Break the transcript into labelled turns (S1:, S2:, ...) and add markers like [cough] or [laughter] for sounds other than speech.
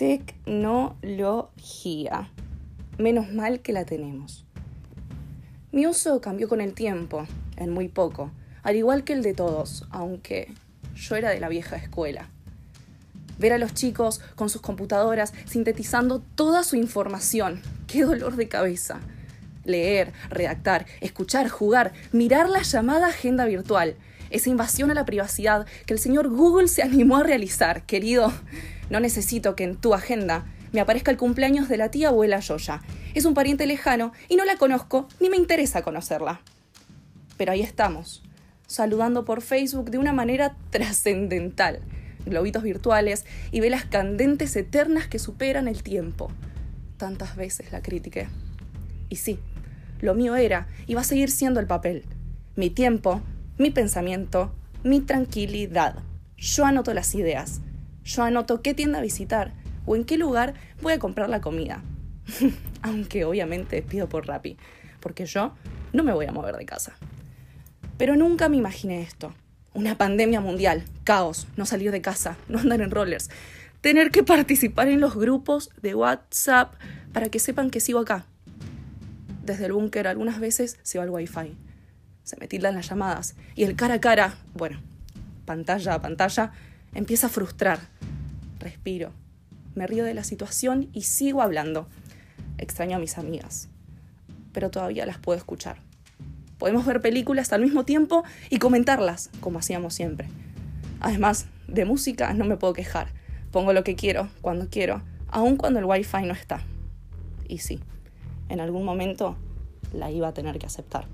S1: Tecnología. Menos mal que la tenemos. Mi uso cambió con el tiempo, en muy poco, al igual que el de todos, aunque yo era de la vieja escuela. Ver a los chicos con sus computadoras sintetizando toda su información. ¡Qué dolor de cabeza! Leer, redactar, escuchar, jugar, mirar la llamada agenda virtual. Esa invasión a la privacidad que el señor Google se animó a realizar. Querido, no necesito que en tu agenda me aparezca el cumpleaños de la tía abuela Yoya. Es un pariente lejano y no la conozco ni me interesa conocerla. Pero ahí estamos, saludando por Facebook de una manera trascendental globitos virtuales y velas candentes eternas que superan el tiempo. Tantas veces la critiqué. Y sí, lo mío era y va a seguir siendo el papel. Mi tiempo, mi pensamiento, mi tranquilidad. Yo anoto las ideas. Yo anoto qué tienda visitar o en qué lugar voy a comprar la comida. [laughs] Aunque obviamente pido por Rappi, porque yo no me voy a mover de casa. Pero nunca me imaginé esto una pandemia mundial, caos, no salir de casa, no andar en rollers, tener que participar en los grupos de WhatsApp para que sepan que sigo acá. Desde el búnker algunas veces se va el wifi, se me tildan las llamadas y el cara a cara, bueno, pantalla a pantalla, empieza a frustrar. Respiro, me río de la situación y sigo hablando. Extraño a mis amigas, pero todavía las puedo escuchar. Podemos ver películas al mismo tiempo y comentarlas, como hacíamos siempre. Además, de música no me puedo quejar. Pongo lo que quiero, cuando quiero, aun cuando el wifi no está. Y sí, en algún momento la iba a tener que aceptar.